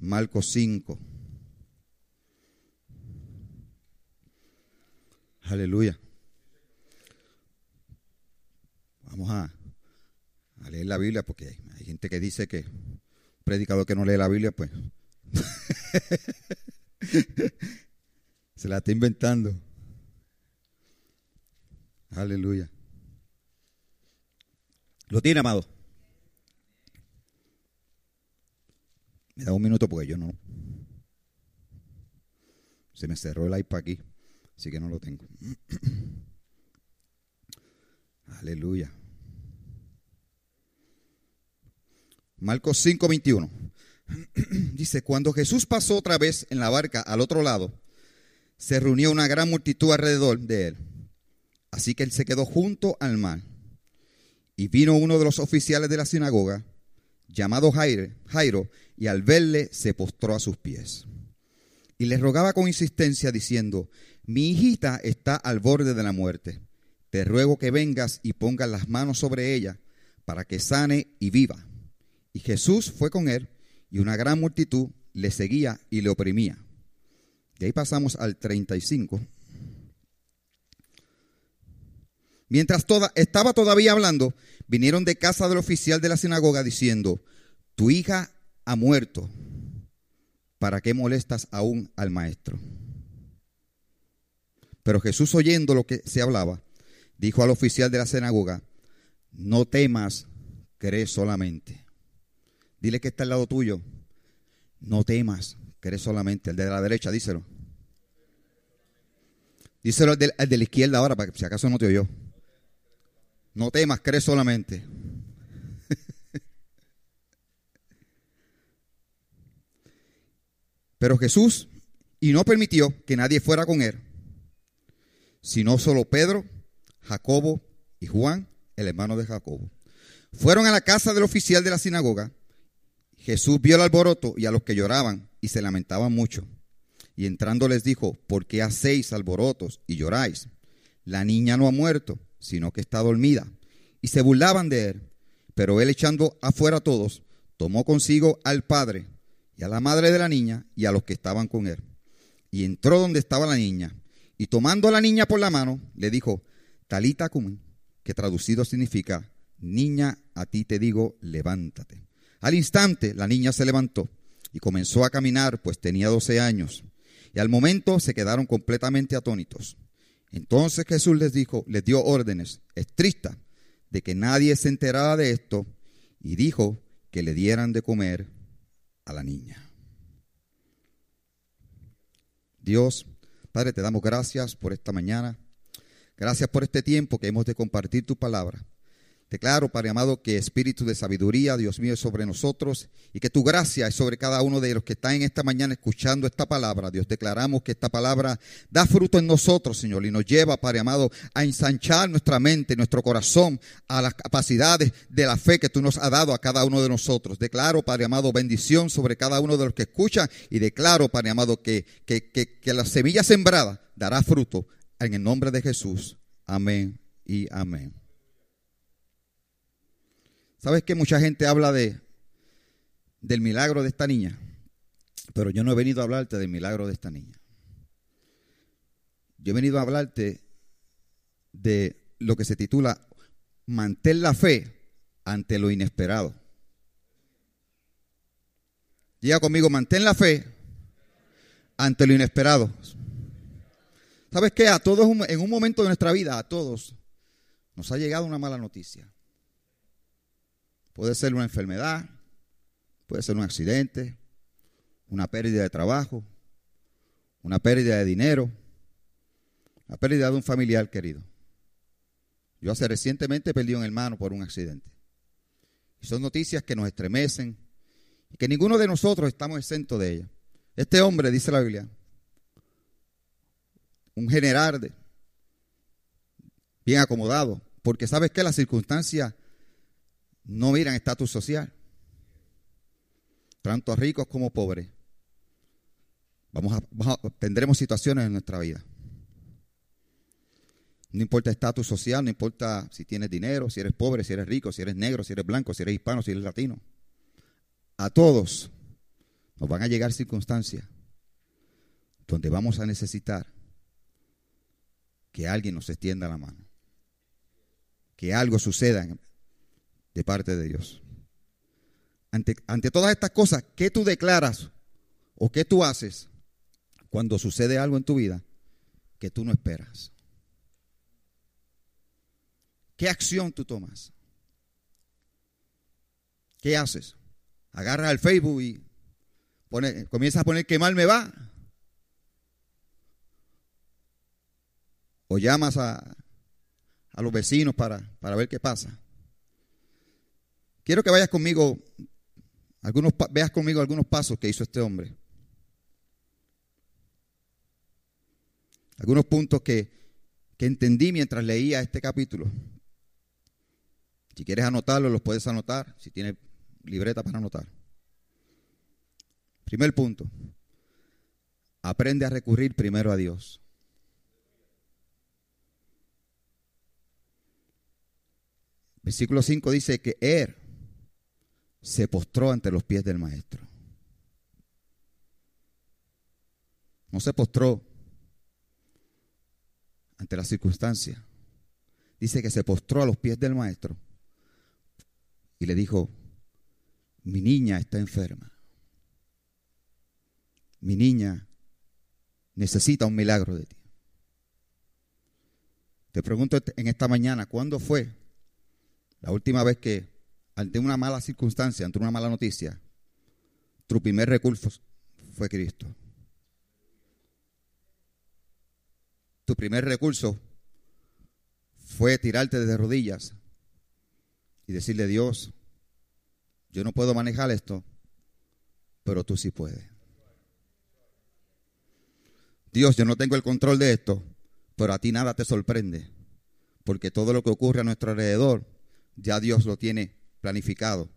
Marcos 5. Aleluya. Vamos a, a, leer la Biblia porque hay gente que dice que un predicador que no lee la Biblia, pues se la está inventando. Aleluya. ¿Lo tiene, amado? Me da un minuto porque yo no. Se me cerró el iPad aquí, así que no lo tengo. Aleluya. Marcos 5:21. Dice, cuando Jesús pasó otra vez en la barca al otro lado, se reunió una gran multitud alrededor de él. Así que él se quedó junto al mar. Y vino uno de los oficiales de la sinagoga, llamado Jairo, y al verle se postró a sus pies. Y le rogaba con insistencia, diciendo, mi hijita está al borde de la muerte. Te ruego que vengas y pongas las manos sobre ella para que sane y viva. Y Jesús fue con él, y una gran multitud le seguía y le oprimía. De ahí pasamos al 35. Mientras estaba todavía hablando, vinieron de casa del oficial de la sinagoga diciendo, tu hija ha muerto, ¿para qué molestas aún al maestro? Pero Jesús oyendo lo que se hablaba, dijo al oficial de la sinagoga, no temas, cree solamente. Dile que está al lado tuyo, no temas, cree solamente. El de la derecha, díselo. Díselo al de, de la izquierda ahora, para que si acaso no te oyó. No temas, cree solamente. Pero Jesús, y no permitió que nadie fuera con él, sino solo Pedro, Jacobo y Juan, el hermano de Jacobo. Fueron a la casa del oficial de la sinagoga. Jesús vio el alboroto y a los que lloraban y se lamentaban mucho. Y entrando les dijo, ¿por qué hacéis alborotos y lloráis? La niña no ha muerto, sino que está dormida. Y se burlaban de él. Pero él echando afuera a todos, tomó consigo al padre y a la madre de la niña y a los que estaban con él. Y entró donde estaba la niña. Y tomando a la niña por la mano, le dijo, Talita cum, que traducido significa, niña, a ti te digo, levántate. Al instante la niña se levantó y comenzó a caminar, pues tenía doce años. Y al momento se quedaron completamente atónitos. Entonces Jesús les dijo, les dio órdenes estrictas de que nadie se enterara de esto y dijo que le dieran de comer a la niña. Dios, Padre, te damos gracias por esta mañana. Gracias por este tiempo que hemos de compartir tu palabra. Declaro, Padre amado, que espíritu de sabiduría, Dios mío, es sobre nosotros y que tu gracia es sobre cada uno de los que están en esta mañana escuchando esta palabra. Dios, declaramos que esta palabra da fruto en nosotros, Señor, y nos lleva, Padre amado, a ensanchar nuestra mente, nuestro corazón, a las capacidades de la fe que tú nos has dado a cada uno de nosotros. Declaro, Padre amado, bendición sobre cada uno de los que escuchan y declaro, Padre amado, que, que, que, que la semilla sembrada dará fruto en el nombre de Jesús. Amén y amén. ¿Sabes que mucha gente habla de, del milagro de esta niña? Pero yo no he venido a hablarte del milagro de esta niña. Yo he venido a hablarte de lo que se titula Mantén la fe ante lo inesperado. Llega conmigo, mantén la fe ante lo inesperado. ¿Sabes qué? A todos, en un momento de nuestra vida, a todos, nos ha llegado una mala noticia. Puede ser una enfermedad, puede ser un accidente, una pérdida de trabajo, una pérdida de dinero, la pérdida de un familiar querido. Yo hace recientemente perdí un hermano por un accidente. Son noticias que nos estremecen y que ninguno de nosotros estamos exentos de ellas. Este hombre, dice la Biblia, un general bien acomodado, porque sabes que las circunstancias no miran estatus social, tanto ricos como pobres. Vamos a, tendremos situaciones en nuestra vida. No importa estatus social, no importa si tienes dinero, si eres pobre, si eres rico, si eres negro, si eres blanco, si eres hispano, si eres latino. A todos nos van a llegar circunstancias donde vamos a necesitar que alguien nos extienda la mano, que algo suceda de parte de Dios. Ante, ante todas estas cosas, ¿qué tú declaras o qué tú haces cuando sucede algo en tu vida que tú no esperas? ¿Qué acción tú tomas? ¿Qué haces? Agarras el Facebook y pone, comienzas a poner que mal me va. O llamas a, a los vecinos para, para ver qué pasa. Quiero que vayas conmigo, algunos, veas conmigo algunos pasos que hizo este hombre. Algunos puntos que, que entendí mientras leía este capítulo. Si quieres anotarlo, los puedes anotar. Si tienes libreta para anotar. Primer punto. Aprende a recurrir primero a Dios. Versículo 5 dice que Er se postró ante los pies del maestro. No se postró ante la circunstancia. Dice que se postró a los pies del maestro y le dijo, mi niña está enferma. Mi niña necesita un milagro de ti. Te pregunto en esta mañana, ¿cuándo fue la última vez que ante una mala circunstancia, ante una mala noticia, tu primer recurso fue Cristo? Tu primer recurso fue tirarte de rodillas y decirle, Dios, yo no puedo manejar esto, pero tú sí puedes. Dios, yo no tengo el control de esto, pero a ti nada te sorprende, porque todo lo que ocurre a nuestro alrededor, ya Dios lo tiene planificado.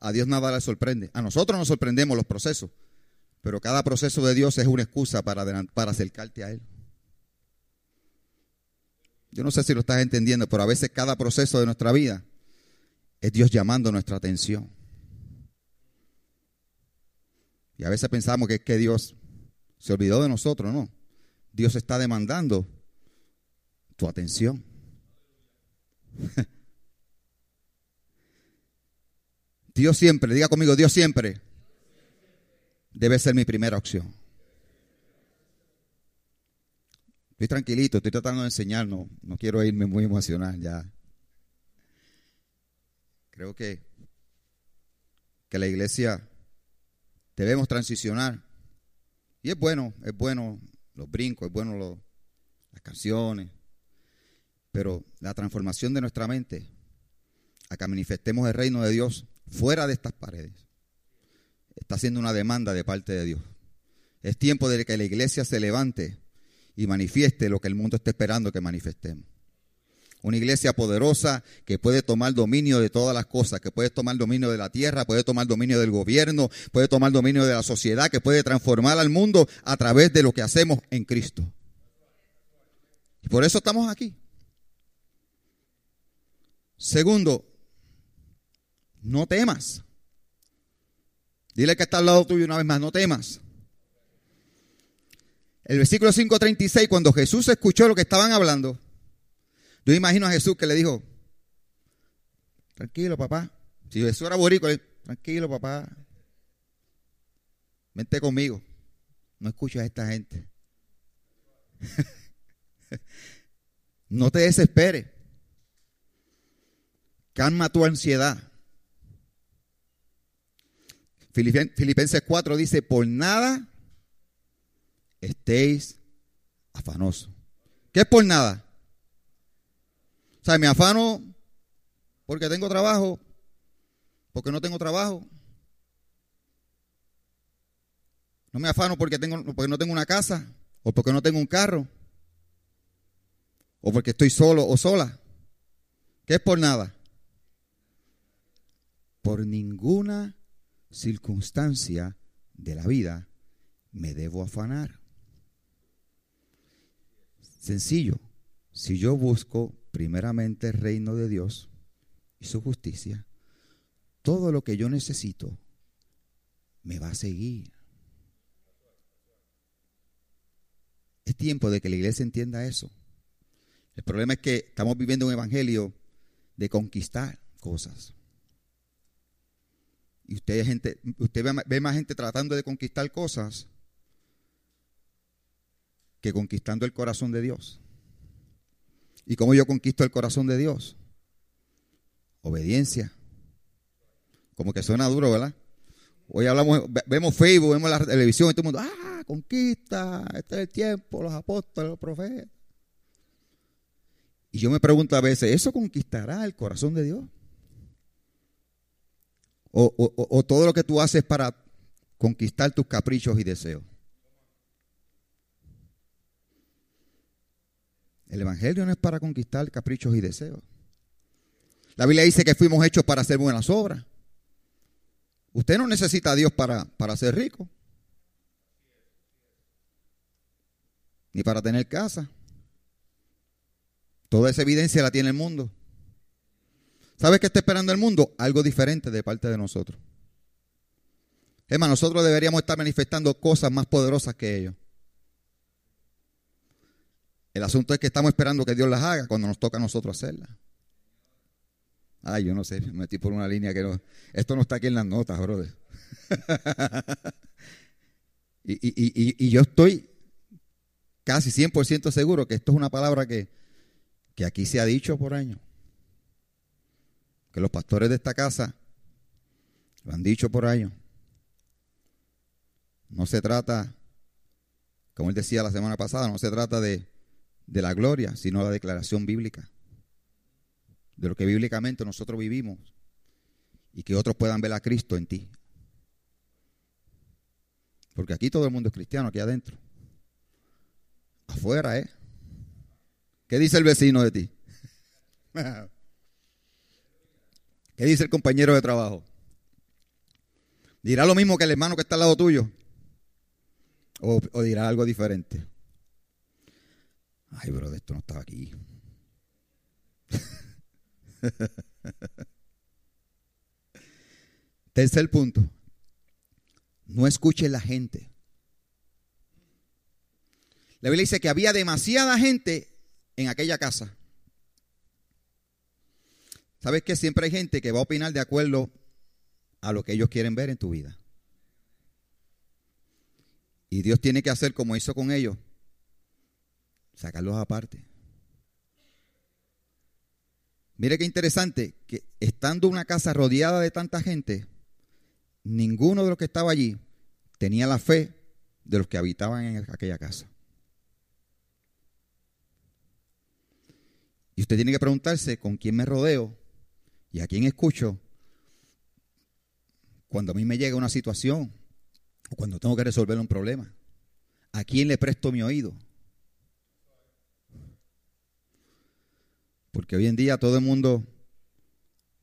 A Dios nada le sorprende. A nosotros nos sorprendemos los procesos, pero cada proceso de Dios es una excusa para, acercarte a Él. Yo no sé si lo estás entendiendo, pero a veces cada proceso de nuestra vida es Dios llamando nuestra atención. Y a veces pensamos que es que Dios se olvidó de nosotros, no. Dios está demandando tu atención. Dios siempre, diga conmigo, Dios siempre debe ser mi primera opción. Estoy tranquilito, estoy tratando de enseñar, no, no quiero irme muy emocional ya. Creo que, que la iglesia debemos transicionar. Y es bueno, es bueno los brincos, es bueno las canciones, pero la transformación de nuestra mente a que manifestemos el reino de Dios fuera de estas paredes está siendo una demanda de parte de Dios. Es tiempo de que la iglesia se levante y manifieste lo que el mundo está esperando que manifestemos. Una iglesia poderosa que puede tomar dominio de todas las cosas, que puede tomar dominio de la tierra, puede tomar dominio del gobierno, puede tomar dominio de la sociedad, que puede transformar al mundo a través de lo que hacemos en Cristo. Y por eso estamos aquí. Segundo, no temas. Dile que está al lado tuyo una vez más, no temas. El versículo 5.36, cuando Jesús escuchó lo que estaban hablando, yo imagino a Jesús que le dijo, tranquilo papá, si Jesús era borico, tranquilo papá, vente conmigo, no escuches a esta gente. no te desesperes, calma tu ansiedad. Filipenses 4 dice, por nada estéis afanosos. ¿Qué es por nada? O sea, me afano porque tengo trabajo, porque no tengo trabajo. No me afano porque, tengo, porque no tengo una casa, o porque no tengo un carro, o porque estoy solo o sola. ¿Qué es por nada? Por ninguna circunstancia de la vida me debo afanar. Sencillo, si yo busco primeramente el reino de Dios y su justicia, todo lo que yo necesito me va a seguir. Es tiempo de que la iglesia entienda eso. El problema es que estamos viviendo un evangelio de conquistar cosas. Y usted, gente, usted ve, más gente tratando de conquistar cosas que conquistando el corazón de Dios. ¿Y cómo yo conquisto el corazón de Dios? Obediencia. Como que suena duro, ¿verdad? Hoy hablamos, vemos Facebook, vemos la televisión y todo el mundo, ah, conquista, este es el tiempo, los apóstoles, los profetas. Y yo me pregunto a veces, ¿eso conquistará el corazón de Dios? O, todo lo que tú haces para conquistar tus caprichos y deseos. El Evangelio no es para conquistar caprichos y deseos. La Biblia dice que fuimos hechos para hacer buenas obras. Usted no necesita a Dios para, para ser rico. Ni para tener casa. Toda esa evidencia la tiene el mundo. ¿Sabes qué está esperando el mundo? Algo diferente de parte de nosotros. Es más, nosotros deberíamos estar manifestando cosas más poderosas que ellos. El asunto es que estamos esperando que Dios las haga cuando nos toca a nosotros hacerlas. Ay, yo no sé, me metí por una línea que no. Esto no está aquí en las notas, brother. y, y, yo estoy casi 100% seguro que esto es una palabra que, que aquí se ha dicho por años que los pastores de esta casa lo han dicho por años. No se trata, como él decía la semana pasada, no se trata de, de la gloria, sino la declaración bíblica. De lo que bíblicamente nosotros vivimos y que otros puedan ver a Cristo en ti. Porque aquí todo el mundo es cristiano, aquí adentro. Afuera, ¿eh? ¿Qué dice el vecino de ti? ¿Qué dice el compañero de trabajo? ¿Dirá lo mismo que el hermano que está al lado tuyo? ¿O, dirá algo diferente? Ay, bro, esto no estaba aquí. Tercer punto. No escuche la gente. La Biblia dice que había demasiada gente en aquella casa. ¿Sabes que siempre hay gente que va a opinar de acuerdo a lo que ellos quieren ver en tu vida? Y Dios tiene que hacer como hizo con ellos, sacarlos aparte. Mire qué interesante, que estando una casa rodeada de tanta gente, ninguno de los que estaba allí tenía la fe de los que habitaban en aquella casa. Y usted tiene que preguntarse, ¿con quién me rodeo ¿Y a quién escucho? Cuando a mí me llega una situación o cuando tengo que resolver un problema. ¿A quién le presto mi oído? Porque hoy en día todo el mundo,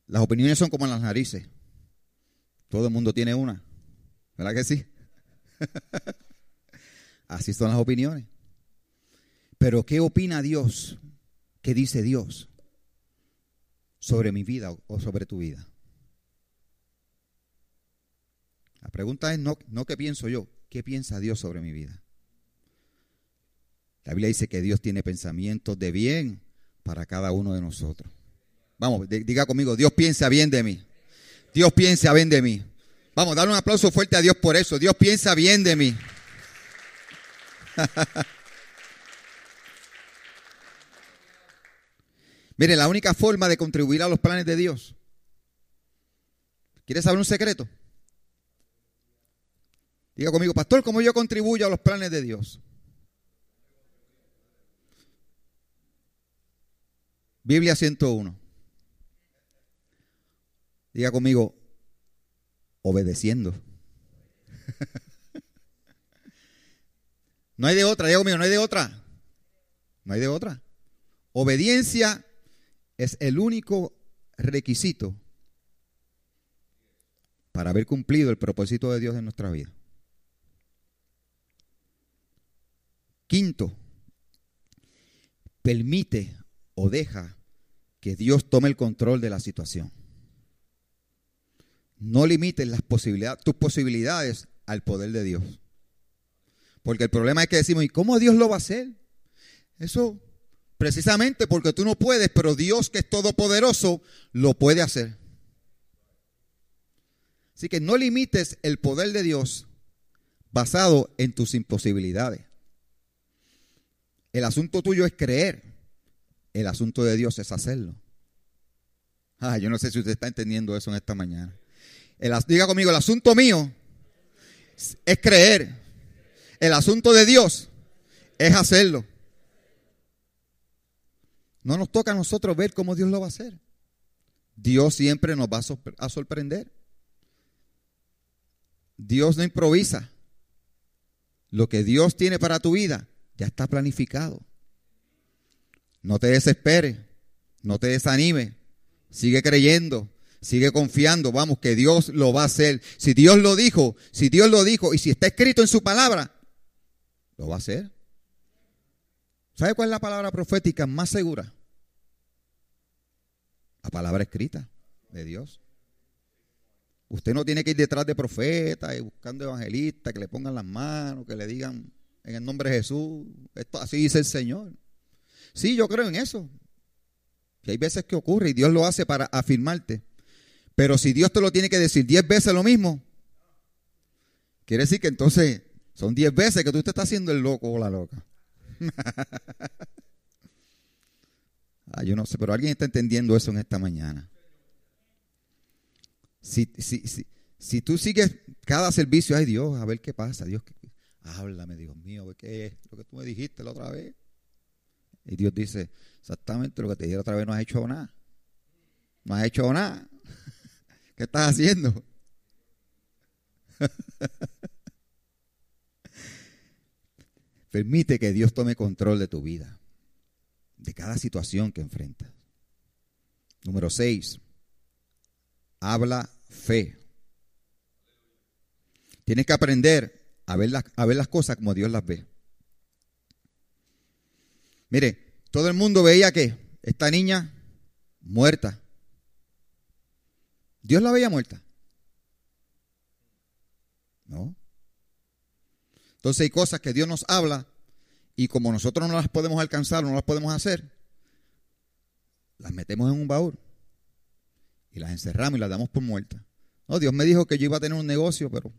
las opiniones son como las narices. Todo el mundo tiene una. ¿Verdad que sí? Así son las opiniones. Pero ¿qué opina Dios? ¿Qué dice Dios? Sobre mi vida o sobre tu vida. La pregunta es no, no qué pienso yo, qué piensa Dios sobre mi vida. La Biblia dice que Dios tiene pensamientos de bien para cada uno de nosotros. Vamos, diga conmigo, Dios piensa bien de mí. Dios piensa bien de mí. Vamos, darle un aplauso fuerte a Dios por eso. Dios piensa bien de mí. Mire, la única forma de contribuir a los planes de Dios. ¿Quieres saber un secreto? Diga conmigo, pastor, ¿cómo yo contribuyo a los planes de Dios? Biblia 101. Diga conmigo, obedeciendo. no hay de otra, diga conmigo, no hay de otra. No hay de otra. Obediencia es el único requisito para haber cumplido el propósito de Dios en nuestra vida. Quinto, permite o deja que Dios tome el control de la situación. no limites las posibilidades, tus posibilidades al poder de Dios. Porque el problema es que decimos, ¿y cómo Dios lo va a hacer? Eso precisamente porque tú no puedes, pero Dios que es todopoderoso lo puede hacer. Así que no limites el poder de Dios basado en tus imposibilidades. El asunto tuyo es creer. El asunto de Dios es hacerlo. Ah, yo no sé si usted está entendiendo eso en esta mañana. diga conmigo, el asunto mío es creer. El asunto de Dios es hacerlo. No nos toca a nosotros ver cómo Dios lo va a hacer. Dios siempre nos va a sorprender. Dios no improvisa. Lo que Dios tiene para tu vida ya está planificado. No te desesperes, no te desanimes, sigue creyendo, sigue confiando, vamos, que Dios lo va a hacer. Si Dios lo dijo, si Dios lo dijo y si está escrito en su palabra, lo va a hacer. ¿Sabe cuál es la palabra profética más segura? La palabra escrita de Dios. Usted no tiene que ir detrás de profetas y buscando evangelistas que le pongan las manos, que le digan en el nombre de Jesús, esto así dice el Señor. Sí, yo creo en eso. Que hay veces que ocurre y Dios lo hace para afirmarte. Pero si Dios te lo tiene que decir diez veces lo mismo, quiere decir que entonces son diez veces que tú te estás haciendo el loco o la loca. ah, yo no sé, pero alguien está entendiendo eso en esta mañana. Si, si, si, si tú sigues cada servicio, ay Dios, a ver qué pasa, Dios, háblame, Dios mío, ¿qué es lo que tú me dijiste la otra vez? Y Dios dice, exactamente lo que te dije la otra vez, no has hecho nada. No has hecho nada. ¿Qué estás haciendo? Permite que Dios tome control de tu vida, de cada situación que enfrentas. Número 6 habla fe. Tienes que aprender a ver, las, a ver las cosas como Dios las ve. Mire, todo el mundo veía que esta niña muerta. Dios la veía muerta. ¿No? Entonces hay cosas que Dios nos habla y como nosotros no las podemos alcanzar, no las podemos hacer, las metemos en un baúl y las encerramos y las damos por muertas. No, Dios me dijo que yo iba a tener un negocio, pero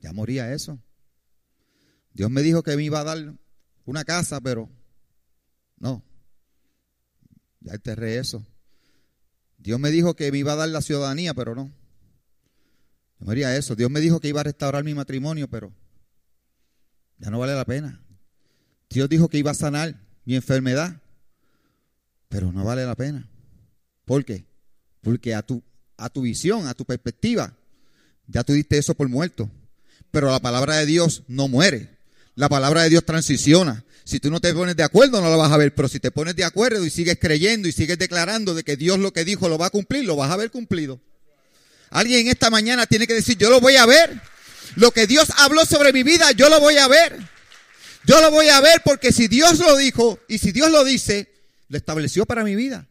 ya moría eso. Dios me dijo que me iba a dar una casa, pero no, ya enterré eso. Dios me dijo que me iba a dar la ciudadanía, pero no. No moría eso. Dios me dijo que iba a restaurar mi matrimonio, pero ya no vale la pena. Dios dijo que iba a sanar mi enfermedad, pero no vale la pena. ¿Por qué? Porque a tu, a tu visión, a tu perspectiva, ya tú diste eso por muerto. Pero la palabra de Dios no muere. La palabra de Dios transiciona. Si tú no te pones de acuerdo, no la vas a ver. Pero si te pones de acuerdo y sigues creyendo y sigues declarando de que Dios lo que dijo lo va a cumplir, lo vas a ver cumplido. Alguien esta mañana tiene que decir, yo lo voy a ver. Lo que Dios habló sobre mi vida, yo lo voy a ver. Yo lo voy a ver porque si Dios lo dijo y si Dios lo dice, lo estableció para mi vida.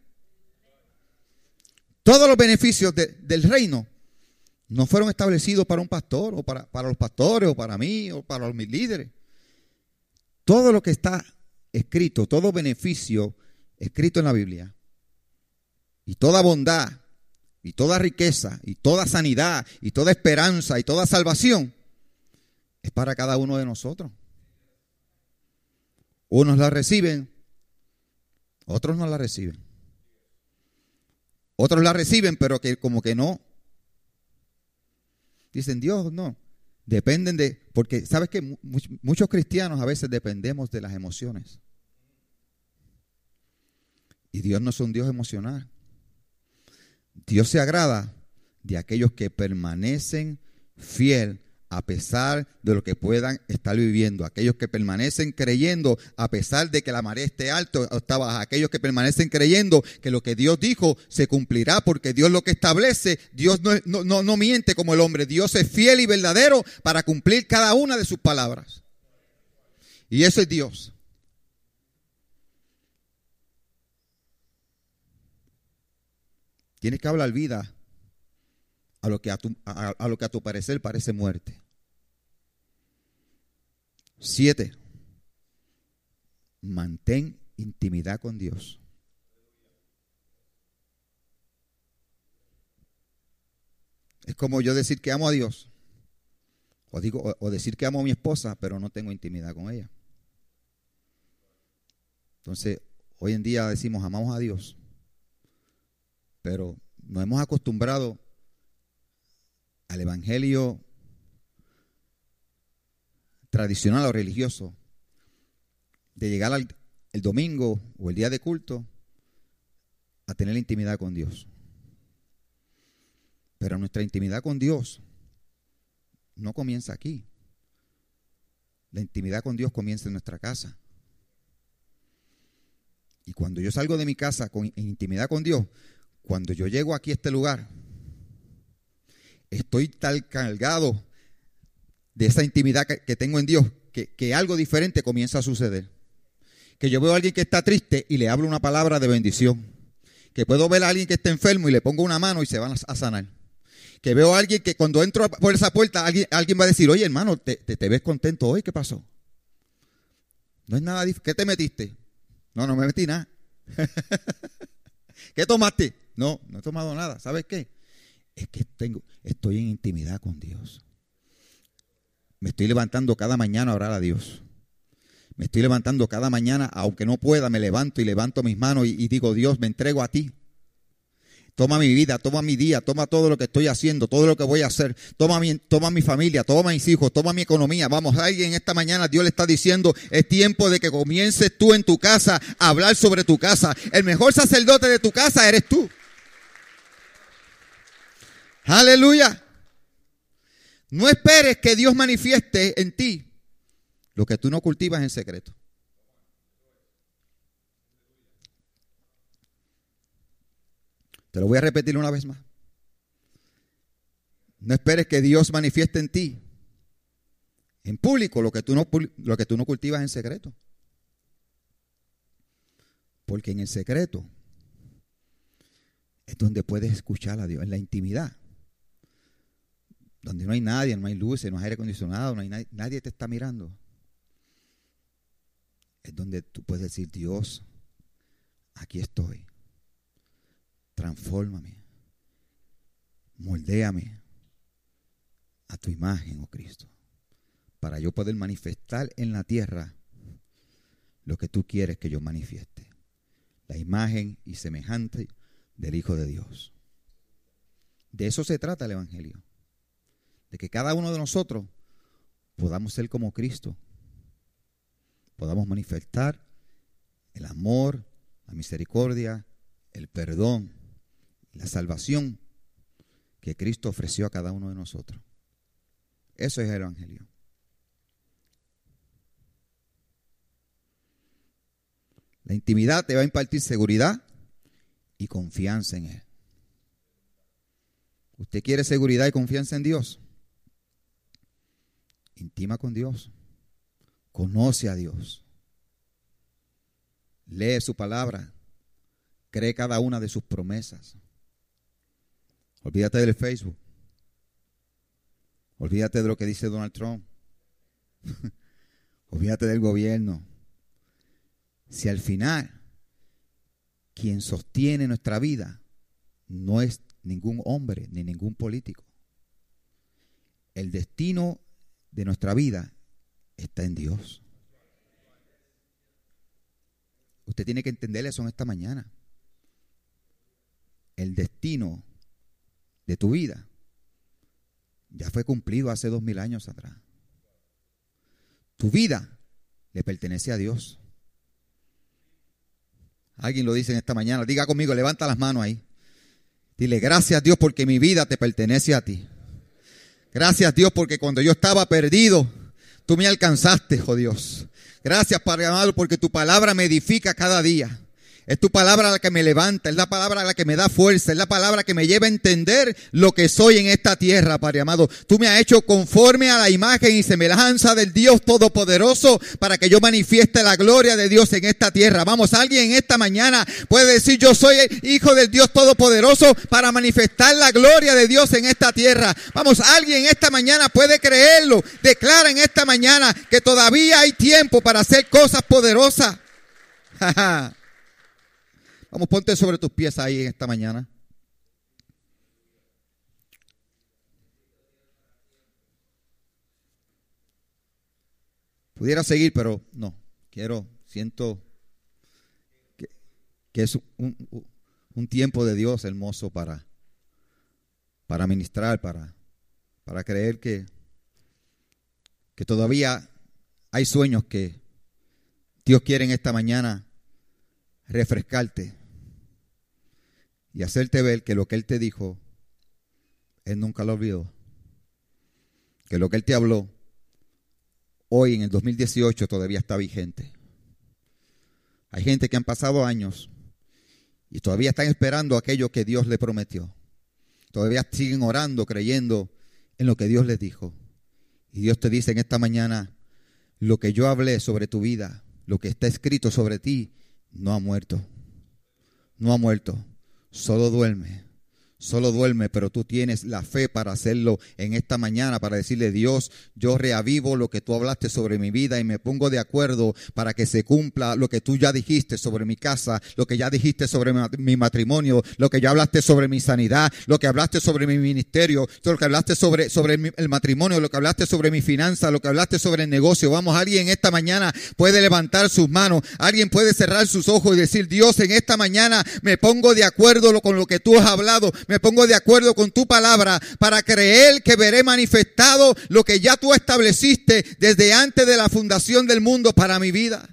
Todos los beneficios del reino no fueron establecidos para un pastor o para, para, los pastores o para mí o para mis líderes. Todo lo que está escrito, todo beneficio escrito en la Biblia y toda bondad y toda riqueza y toda sanidad y toda esperanza y toda salvación es para cada uno de nosotros. Unos la reciben, otros no la reciben. Otros la reciben, pero que como que no. Dicen, Dios, no. Dependen de, porque sabes que muchos cristianos a veces dependemos de las emociones. Y Dios no es un Dios emocional. Dios se agrada de aquellos que permanecen fiel a pesar de lo que puedan estar viviendo. Aquellos que permanecen creyendo a pesar de que la marea esté alta o está baja. Aquellos que permanecen creyendo que lo que Dios dijo se cumplirá porque Dios lo que establece, Dios no, no, no miente como el hombre. Dios es fiel y verdadero para cumplir cada una de sus palabras. Y eso es Dios. Tienes que hablar vida a lo que a tu, a- lo que a tu parecer parece muerte. Siete, mantén intimidad con Dios. Es como yo decir que amo a Dios. O, digo, o, o decir que amo a mi esposa, pero no tengo intimidad con ella. Entonces, hoy en día decimos amamos a Dios, pero nos hemos acostumbrado al evangelio tradicional o religioso de llegar al el domingo o el día de culto a tener intimidad con Dios. Pero nuestra intimidad con Dios no comienza aquí. La intimidad con Dios comienza en nuestra casa. Y cuando yo salgo de mi casa con, en intimidad con Dios, cuando yo llego aquí a este lugar, estoy tal cargado de esa intimidad que, tengo en Dios que, algo diferente comienza a suceder. Que yo veo a alguien que está triste y le hablo una palabra de bendición. Que puedo ver a alguien que está enfermo y le pongo una mano y se van a, sanar. Que veo a alguien que cuando entro por esa puerta, alguien, va a decir, oye hermano, te, te, te ves contento hoy, ¿qué pasó? No es nada ¿Qué te metiste? No, no me metí nada. ¿Qué tomaste? No, no he tomado nada. ¿Sabes qué? Es que tengo, estoy en intimidad con Dios. Me estoy levantando cada mañana a orar a Dios. Me estoy levantando cada mañana, aunque no pueda, me levanto y levanto mis manos y, digo, Dios, me entrego a ti. Toma mi vida, toma mi día, toma todo lo que estoy haciendo, todo lo que voy a hacer. Toma mi, toma mi familia, toma mis hijos, toma mi economía. Vamos, alguien esta mañana Dios le está diciendo, es tiempo de que comiences tú en tu casa a hablar sobre tu casa. El mejor sacerdote de tu casa eres tú. Aleluya. No esperes que Dios manifieste en ti lo que tú no cultivas en secreto. Te lo voy a repetir una vez más. No esperes que Dios manifieste en ti, en público, lo que tú no, lo que tú no cultivas en secreto. Porque en el secreto es donde puedes escuchar a Dios, en la intimidad. Donde no hay nadie, no hay luces, no hay aire acondicionado, no hay nadie, nadie te está mirando. Es donde tú puedes decir, Dios, aquí estoy. Transfórmame. Moldéame a tu imagen, oh Cristo. Para yo poder manifestar en la tierra lo que tú quieres que yo manifieste. La imagen y semejante del Hijo de Dios. De eso se trata el Evangelio. De que cada uno de nosotros podamos ser como Cristo. Podamos manifestar el amor, la misericordia, el perdón, la salvación que Cristo ofreció a cada uno de nosotros. Eso es el Evangelio. La intimidad te va a impartir seguridad y confianza en Él. ¿Usted quiere seguridad y confianza en Dios? Intima con Dios. Conoce a Dios. Lee su palabra. Cree cada una de sus promesas. Olvídate del Facebook. Olvídate de lo que dice Donald Trump. Olvídate del gobierno. Si al final quien sostiene nuestra vida no es ningún hombre ni ningún político, el destino de nuestra vida está en Dios. Usted tiene que entender eso en esta mañana. El destino de tu vida ya fue cumplido hace dos mil años atrás. Tu vida le pertenece a Dios. Alguien lo dice en esta mañana. Diga conmigo, levanta las manos ahí. Dile, gracias Dios porque mi vida te pertenece a ti. Gracias Dios porque cuando yo estaba perdido, tú me alcanzaste, oh Dios. Gracias Padre amado porque tu palabra me edifica cada día. Es tu palabra la que me levanta, es la palabra la que me da fuerza, es la palabra que me lleva a entender lo que soy en esta tierra, Padre amado. Tú me has hecho conforme a la imagen y semejanza del Dios Todopoderoso para que yo manifieste la gloria de Dios en esta tierra. Vamos, alguien en esta mañana puede decir yo soy hijo del Dios Todopoderoso para manifestar la gloria de Dios en esta tierra. Vamos, alguien esta mañana puede creerlo. Declara en esta mañana que todavía hay tiempo para hacer cosas poderosas. Vamos, ponte sobre tus pies ahí en esta mañana. Pudiera seguir, pero no. Quiero, siento que, es un, un, tiempo de Dios hermoso para, para ministrar, para, para creer que, que todavía hay sueños que Dios quiere en esta mañana refrescarte y hacerte ver que lo que Él te dijo, Él nunca lo olvidó. Que lo que Él te habló hoy en el 2018 todavía está vigente. Hay gente que han pasado años y todavía están esperando aquello que Dios le prometió. Todavía siguen orando, creyendo en lo que Dios les dijo. Y Dios te dice en esta mañana, lo que yo hablé sobre tu vida, lo que está escrito sobre ti, no ha muerto. No ha muerto solo duerme. Solo duerme, pero tú tienes la fe para hacerlo en esta mañana, para decirle, Dios, yo reavivo lo que tú hablaste sobre mi vida y me pongo de acuerdo para que se cumpla lo que tú ya dijiste sobre mi casa, lo que ya dijiste sobre mi matrimonio, lo que ya hablaste sobre mi sanidad, lo que hablaste sobre mi ministerio, lo que hablaste sobre, el matrimonio, lo que hablaste sobre mi finanza, lo que hablaste sobre el negocio. Vamos, alguien esta mañana puede levantar sus manos, alguien puede cerrar sus ojos y decir, Dios, en esta mañana me pongo de acuerdo con lo que tú has hablado pongo de acuerdo con tu palabra para creer que veré manifestado lo que ya tú estableciste desde antes de la fundación del mundo para mi vida.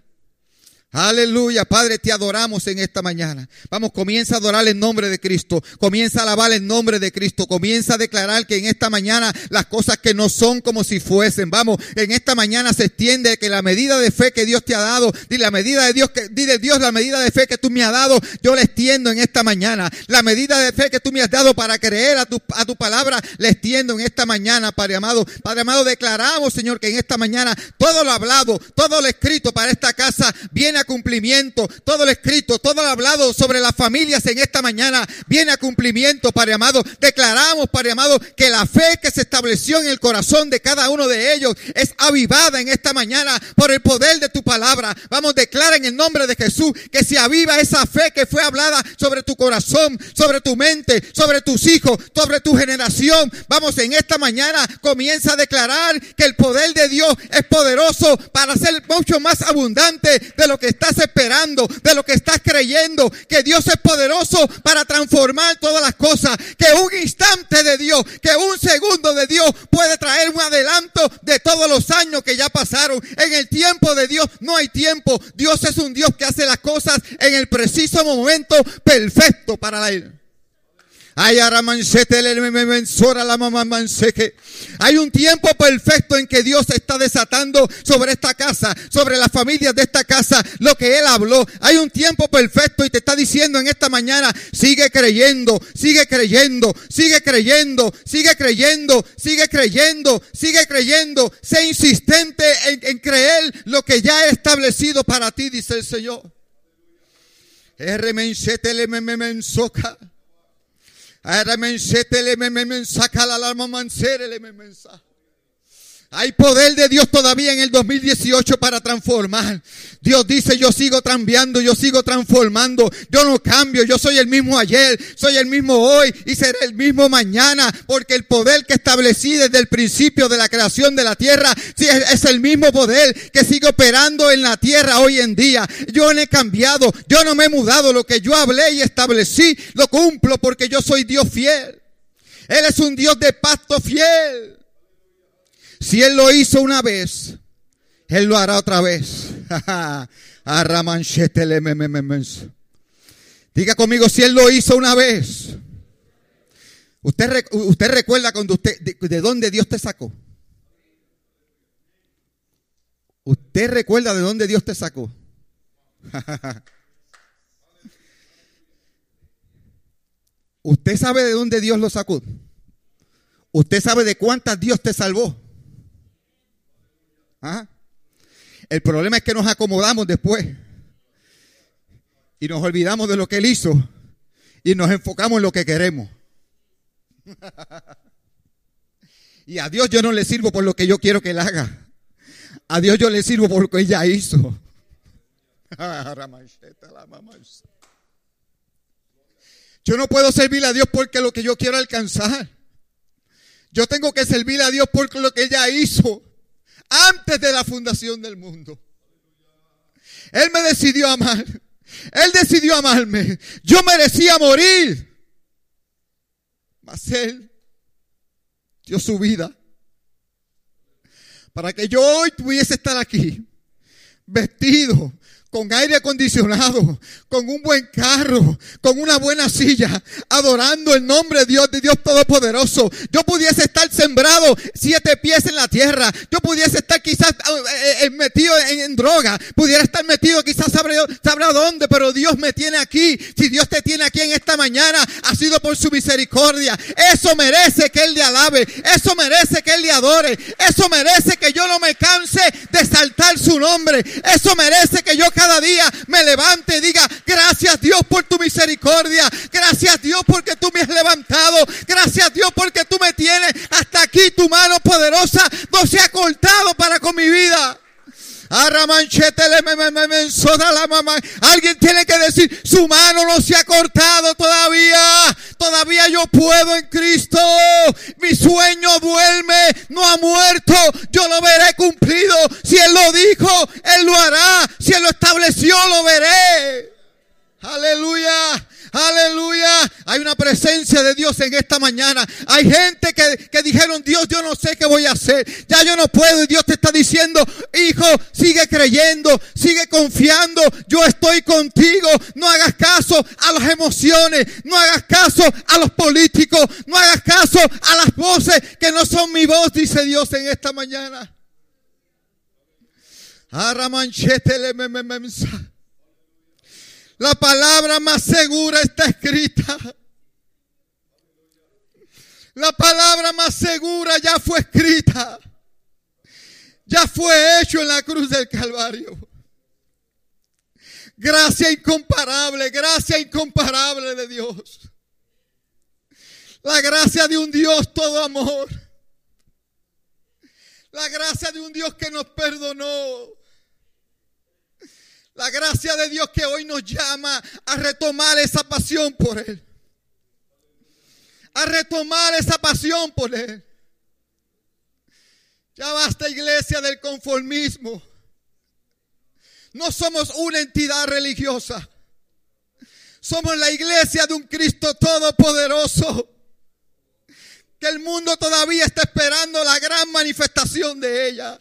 Aleluya, Padre, te adoramos en esta mañana. Vamos, comienza a adorar el nombre de Cristo, comienza a alabar el nombre de Cristo, comienza a declarar que en esta mañana las cosas que no son como si fuesen. Vamos, en esta mañana se extiende que la medida de fe que Dios te ha dado, dile la medida de Dios que dile Dios la medida de fe que tú me has dado, yo la extiendo en esta mañana. La medida de fe que tú me has dado para creer a tu a tu palabra, la extiendo en esta mañana, Padre amado. Padre amado, declaramos, Señor, que en esta mañana todo lo hablado, todo lo escrito para esta casa viene cumplimiento. Todo lo escrito, todo lo hablado sobre las familias en esta mañana viene a cumplimiento, Padre amado. Declaramos, Padre amado, que la fe que se estableció en el corazón de cada uno de ellos es avivada en esta mañana por el poder de tu palabra. Vamos, declara en el nombre de Jesús que se aviva esa fe que fue hablada sobre tu corazón, sobre tu mente, sobre tus hijos, sobre tu generación. Vamos, en esta mañana comienza a declarar que el poder de Dios es poderoso para ser mucho más abundante de lo que estás esperando, de lo que estás creyendo, que Dios es poderoso para transformar todas las cosas, que un instante de Dios, que un segundo de Dios puede traer un adelanto de todos los años que ya pasaron. En el tiempo de Dios no hay tiempo. Dios es un Dios que hace las cosas en el preciso momento perfecto para él. Hay un tiempo perfecto en que Dios está desatando sobre esta casa, sobre las familias de esta casa, lo que Él habló. Hay un tiempo perfecto y te está diciendo en esta mañana, sigue creyendo, sigue creyendo, sigue creyendo, sigue creyendo, sigue creyendo, sigue creyendo. Sé insistente en, en creer lo que ya he establecido para ti, dice el Señor. R Ahora me saca la alarma mancere me mensaje. Hay poder de Dios todavía en el 2018 para transformar. Dios dice, yo sigo cambiando, yo sigo transformando. Yo no cambio, yo soy el mismo ayer, soy el mismo hoy y seré el mismo mañana. Porque el poder que establecí desde el principio de la creación de la tierra es el mismo poder que sigue operando en la tierra hoy en día. Yo no he cambiado, yo no me he mudado. Lo que yo hablé y establecí lo cumplo porque yo soy Dios fiel. Él es un Dios de pacto fiel. Si Él lo hizo una vez, Él lo hará otra vez. Diga conmigo, si Él lo hizo una vez. Usted, usted recuerda cuando usted, de, de dónde Dios te sacó. Usted recuerda de dónde Dios te sacó. ¿Usted sabe de dónde Dios lo sacó? ¿Usted sabe de cuántas Dios te salvó? ¿Ah? El problema es que nos acomodamos después y nos olvidamos de lo que Él hizo y nos enfocamos en lo que queremos. y a Dios yo no le sirvo por lo que yo quiero que Él haga. A Dios yo le sirvo por lo que ella hizo. Yo no puedo servir a Dios porque lo que yo quiero alcanzar. Yo tengo que servir a Dios por lo que ella hizo antes de la fundación del mundo. Él me decidió amar. Él decidió amarme. Yo merecía morir. Mas Él dio su vida para que yo hoy pudiese estar aquí, vestido, con aire acondicionado, con un buen carro, con una buena silla, adorando el nombre de Dios, de Dios Todopoderoso. Yo pudiese estar sembrado siete pies en la tierra. Yo pudiese estar quizás eh, eh, metido en, droga. Pudiera estar metido quizás sabrá, sabrá dónde, pero Dios me tiene aquí. Si Dios te tiene aquí en esta mañana, ha sido por su misericordia. Eso merece que Él le alabe. Eso merece que Él le adore. Eso merece que yo no me canse de saltar su nombre. Eso merece que yo cada día me levante y diga, gracias Dios por tu misericordia, gracias Dios porque tú me has levantado, gracias Dios porque tú me tienes hasta aquí, tu mano poderosa no se ha cortado para con mi vida. Alguien tiene que decir, su mano no se ha cortado todavía. Todavía yo puedo en Cristo. Mi sueño duerme, no ha muerto. Yo lo veré cumplido. Si Él lo dijo, Él lo hará. Si Él lo estableció, lo veré. Aleluya. Aleluya. Hay una presencia de Dios en esta mañana. Hay gente que, dijeron, Dios, yo no sé qué voy a hacer. Ya yo no puedo. Y Dios te está diciendo, hijo, sigue creyendo, sigue confiando. Yo estoy contigo. No hagas caso a las emociones. No hagas caso a los políticos. No hagas caso a las voces que no son mi voz, dice Dios en esta mañana. La palabra más segura está escrita. La palabra más segura ya fue escrita. Ya fue hecho en la cruz del Calvario. Gracia incomparable, gracia incomparable de Dios. La gracia de un Dios todo amor. La gracia de un Dios que nos perdonó. La gracia de Dios que hoy nos llama a retomar esa pasión por Él. A retomar esa pasión por Él. Ya basta iglesia del conformismo. No somos una entidad religiosa. Somos la iglesia de un Cristo todopoderoso. Que el mundo todavía está esperando la gran manifestación de ella.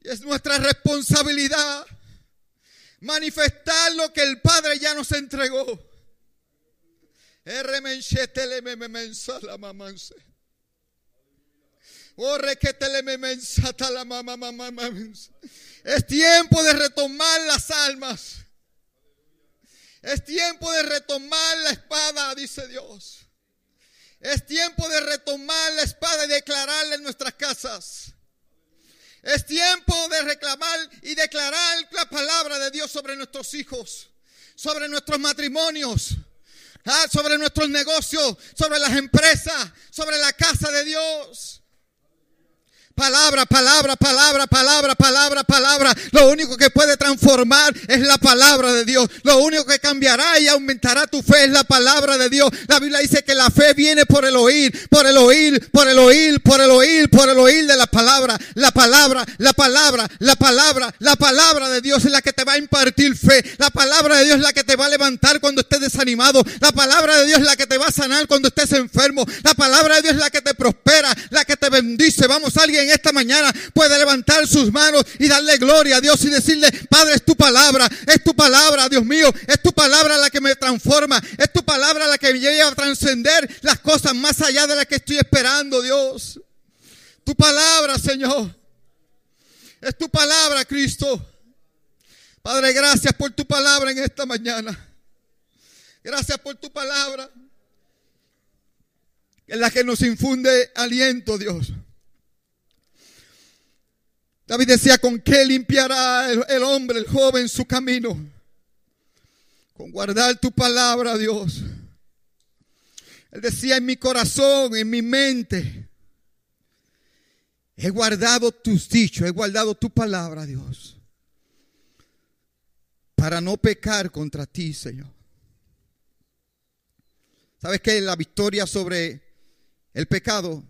Y es nuestra responsabilidad manifestar lo que el Padre ya nos entregó. Es tiempo de retomar las almas. Es tiempo de retomar la espada, dice Dios. Es tiempo de retomar la espada y declararla en nuestras casas. Es tiempo de reclamar y declarar la palabra de Dios sobre nuestros hijos, sobre nuestros matrimonios, ah, sobre nuestros negocios, sobre las empresas, sobre la casa de Dios. Palabra, palabra, palabra, palabra, palabra, palabra. Lo único que puede transformar es la palabra de Dios. Lo único que cambiará y aumentará tu fe es la palabra de Dios. La Biblia dice que la fe viene por el oír, por el oír, por el oír, por el oír, por el oír de la palabra. La palabra, la palabra, la palabra, la palabra de Dios es la que te va a impartir fe. La palabra de Dios es la que te va a levantar cuando estés desanimado. La palabra de Dios es la que te va a sanar cuando estés enfermo. La palabra de Dios es la que te prospera, la que te bendice. Vamos, alguien esta mañana puede levantar sus manos y darle gloria a Dios y decirle, Padre, es tu palabra, es tu palabra, Dios mío, es tu palabra la que me transforma, es tu palabra la que me lleva a trascender las cosas más allá de las que estoy esperando, Dios. Tu palabra, Señor. Es tu palabra, Cristo. Padre, gracias por tu palabra en esta mañana. Gracias por tu palabra. Es la que nos infunde aliento, Dios. David decía, ¿con qué limpiará el, hombre, el joven, su camino? Con guardar tu palabra, Dios. Él decía, en mi corazón, en mi mente, he guardado tus dichos, he guardado tu palabra, Dios, para no pecar contra ti, Señor. ¿Sabes qué? La victoria sobre el pecado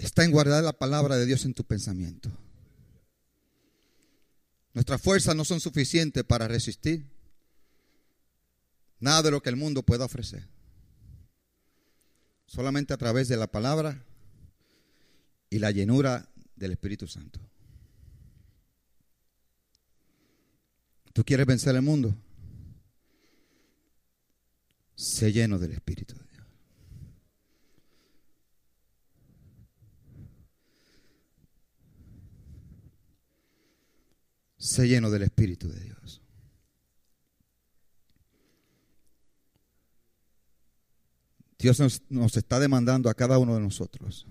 está en guardar la palabra de Dios en tu pensamiento. Nuestras fuerzas no son suficientes para resistir nada de lo que el mundo pueda ofrecer. Solamente a través de la palabra y la llenura del Espíritu Santo. ¿Tú quieres vencer el mundo? Sé lleno del Espíritu Sé lleno del Espíritu de Dios. Dios nos, nos, está demandando a cada uno de nosotros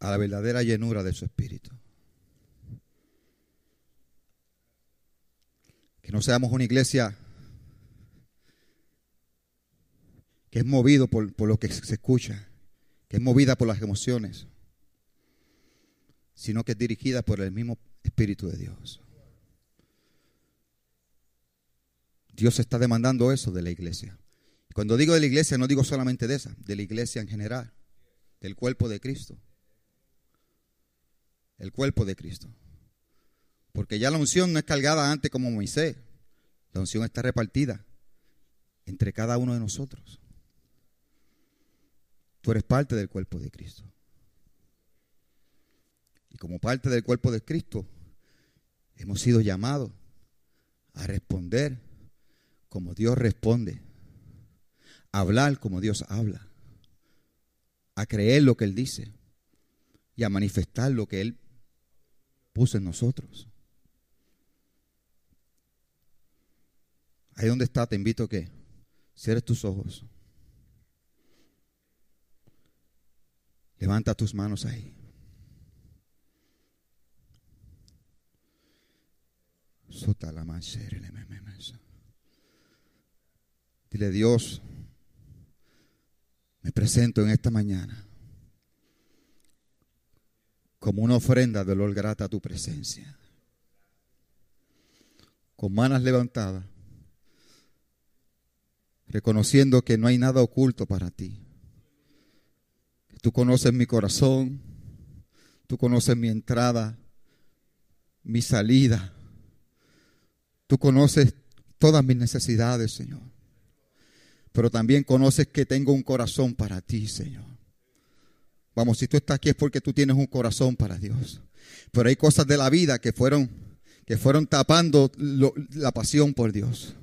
a la verdadera llenura de su espíritu. Que no seamos una iglesia que es movido por, por lo que se escucha, que es movida por las emociones, sino que es dirigida por el mismo Espíritu de Dios. Dios está demandando eso de la iglesia. Cuando digo de la iglesia, no digo solamente de esa, de la iglesia en general, del cuerpo de Cristo. El cuerpo de Cristo. Porque ya la unción no es cargada antes como Moisés. La unción está repartida entre cada uno de nosotros. Tú eres parte del cuerpo de Cristo. Como parte del cuerpo de Cristo, hemos sido llamados a responder como Dios responde, a hablar como Dios habla, a creer lo que Él dice y a manifestar lo que Él puso en nosotros. Ahí donde está, te invito a que cierres tus ojos. Levanta tus manos ahí. Sota la Dile, Dios, me presento en esta mañana como una ofrenda de olor grata a tu presencia. Con manos levantadas, reconociendo que no hay nada oculto para ti. Tú conoces mi corazón, tú conoces mi entrada, mi salida. Tú conoces todas mis necesidades, Señor pero también conoces que tengo un corazón para ti, Señor. Vamos, si tú estás aquí es porque tú tienes un corazón para Dios. Pero hay cosas de la vida que fueron, que fueron tapando la pasión por Dios.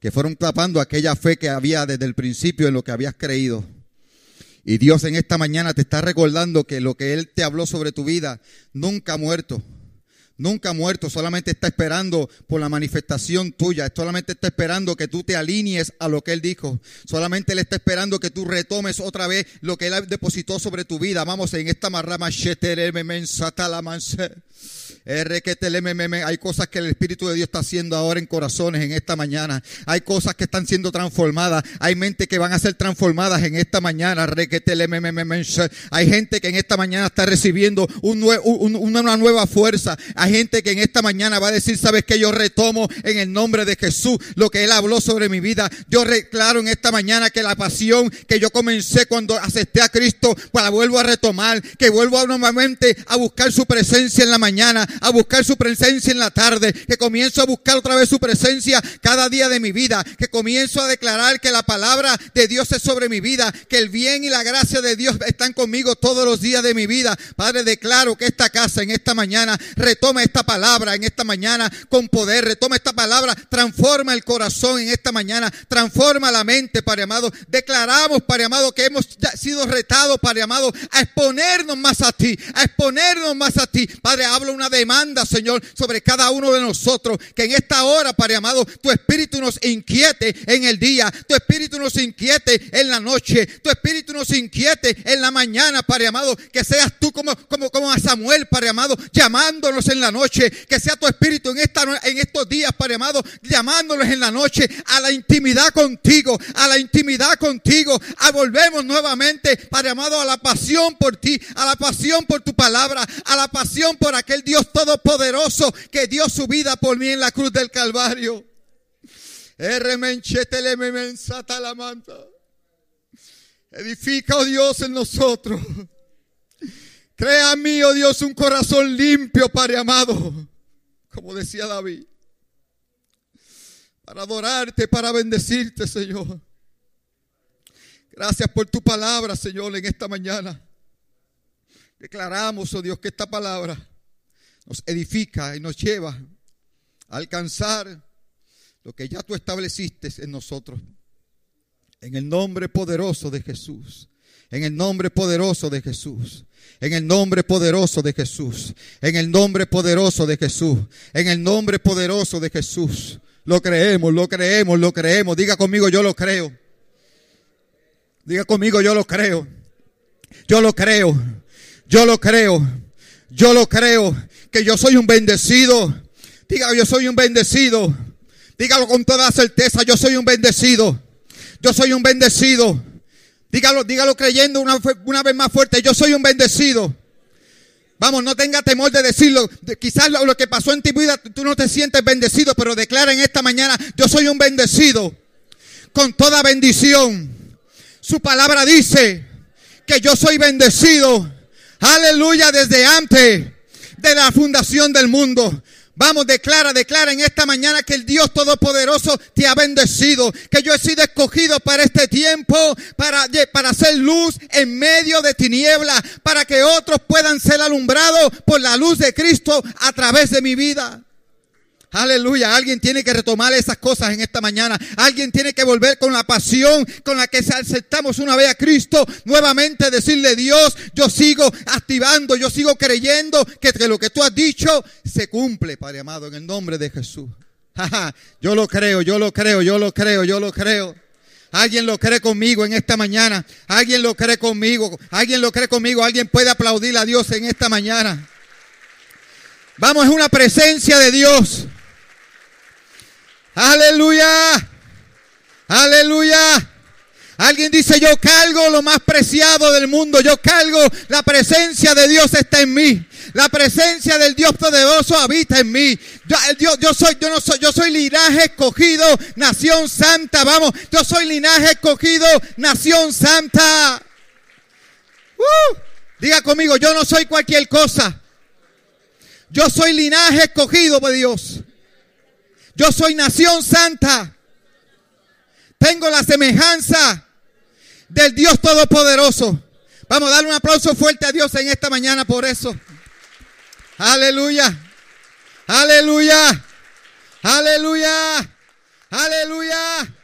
Que fueron tapando aquella fe que había desde el principio en lo que habías creído. Y Dios en esta mañana te está recordando que lo que Él te habló sobre tu vida nunca ha muerto nunca muerto, solamente está esperando por la manifestación tuya, solamente está esperando que tú te alinees a lo que Él dijo, solamente Él está esperando que tú retomes otra vez lo que Él depositó sobre tu vida. Vamos en esta marrama, hay cosas que el Espíritu de Dios está haciendo ahora en corazones en esta mañana. Hay cosas que están siendo transformadas. Hay mentes que van a ser transformadas en esta mañana. Hay gente que en esta mañana está recibiendo una nueva fuerza. Hay gente que en esta mañana va a decir, sabes que yo retomo en el nombre de Jesús lo que Él habló sobre mi vida. Yo declaro en esta mañana que la pasión que yo comencé cuando acepté a Cristo, pues la vuelvo a retomar. Que vuelvo nuevamente a buscar su presencia en la mañana a buscar su presencia en la tarde, que comienzo a buscar otra vez su presencia cada día de mi vida, que comienzo a declarar que la palabra de Dios es sobre mi vida, que el bien y la gracia de Dios están conmigo todos los días de mi vida. Padre, declaro que esta casa en esta mañana retoma esta palabra en esta mañana con poder, retoma esta palabra, transforma el corazón en esta mañana, transforma la mente, Padre amado. Declaramos, Padre amado, que hemos sido retados, Padre amado, a exponernos más a ti, a exponernos más a ti. Padre, hablo una demanda, Señor, sobre cada uno de nosotros. Que en esta hora, Padre amado, tu espíritu nos inquiete en el día. Tu espíritu nos inquiete en la noche. Tu espíritu nos inquiete en la mañana, Padre amado. Que seas tú como, como, como a Samuel, Padre amado, llamándonos en la noche. Que sea tu espíritu en, esta, en estos días, Padre amado, llamándonos en la noche a la intimidad contigo, a la intimidad contigo. A volvemos nuevamente, Padre amado, a la pasión por ti, a la pasión por tu palabra, a la pasión por aquel Dios todopoderoso que dio su vida por mí en la cruz del Calvario. Edifica, oh Dios, en nosotros. Crea en mí, oh Dios, un corazón limpio, Padre amado. Como decía David. Para adorarte, para bendecirte, Señor. Gracias por tu palabra, Señor, en esta mañana. Declaramos, oh Dios, que esta palabra nos edifica y nos lleva a alcanzar lo que ya tú estableciste en nosotros. En el nombre poderoso de Jesús. En el nombre poderoso de Jesús. En el nombre poderoso de Jesús. En el nombre poderoso de Jesús. En el nombre poderoso de Jesús. Lo creemos, lo creemos, lo creemos. Diga conmigo, yo lo creo. Diga conmigo, yo lo creo. Yo lo creo. Yo lo creo. Yo lo creo. Que yo soy un bendecido. Diga, yo soy un bendecido. Dígalo con toda certeza, yo soy un bendecido. Yo soy un bendecido. Dígalo, dígalo creyendo una, una vez más fuerte, yo soy un bendecido. Vamos, no tenga temor de decirlo. Quizás lo, lo, que pasó en tu vida, tú no te sientes bendecido, pero declara en esta mañana, yo soy un bendecido. Con toda bendición. Su palabra dice que yo soy bendecido. Aleluya desde antes de la fundación del mundo. Vamos, declara, declara en esta mañana que el Dios Todopoderoso te ha bendecido, que yo he sido escogido para este tiempo, para, para hacer luz en medio de tiniebla, para que otros puedan ser alumbrados por la luz de Cristo a través de mi vida. Aleluya. Alguien tiene que retomar esas cosas en esta mañana. Alguien tiene que volver con la pasión con la que aceptamos una vez a Cristo. Nuevamente decirle Dios, yo sigo activando, yo sigo creyendo que, lo que tú has dicho se cumple, Padre amado, en el nombre de Jesús. yo lo creo, yo lo creo, yo lo creo, yo lo creo. Alguien lo cree conmigo en esta mañana. Alguien lo cree conmigo. Alguien lo cree conmigo. Alguien puede aplaudir a Dios en esta mañana. Vamos, es una presencia de Dios. Aleluya. Aleluya. Alguien dice, yo cargo lo más preciado del mundo. Yo cargo la presencia de Dios está en mí. La presencia del Dios poderoso habita en mí. Yo, yo, soy, yo no soy, yo soy linaje escogido, nación santa. Vamos, yo soy linaje escogido, nación santa. Uh, diga conmigo, yo no soy cualquier cosa. Yo soy linaje escogido por Dios. Yo soy nación santa. Tengo la semejanza del Dios Todopoderoso. Vamos a darle un aplauso fuerte a Dios en esta mañana por eso. Aleluya. Aleluya. Aleluya. Aleluya.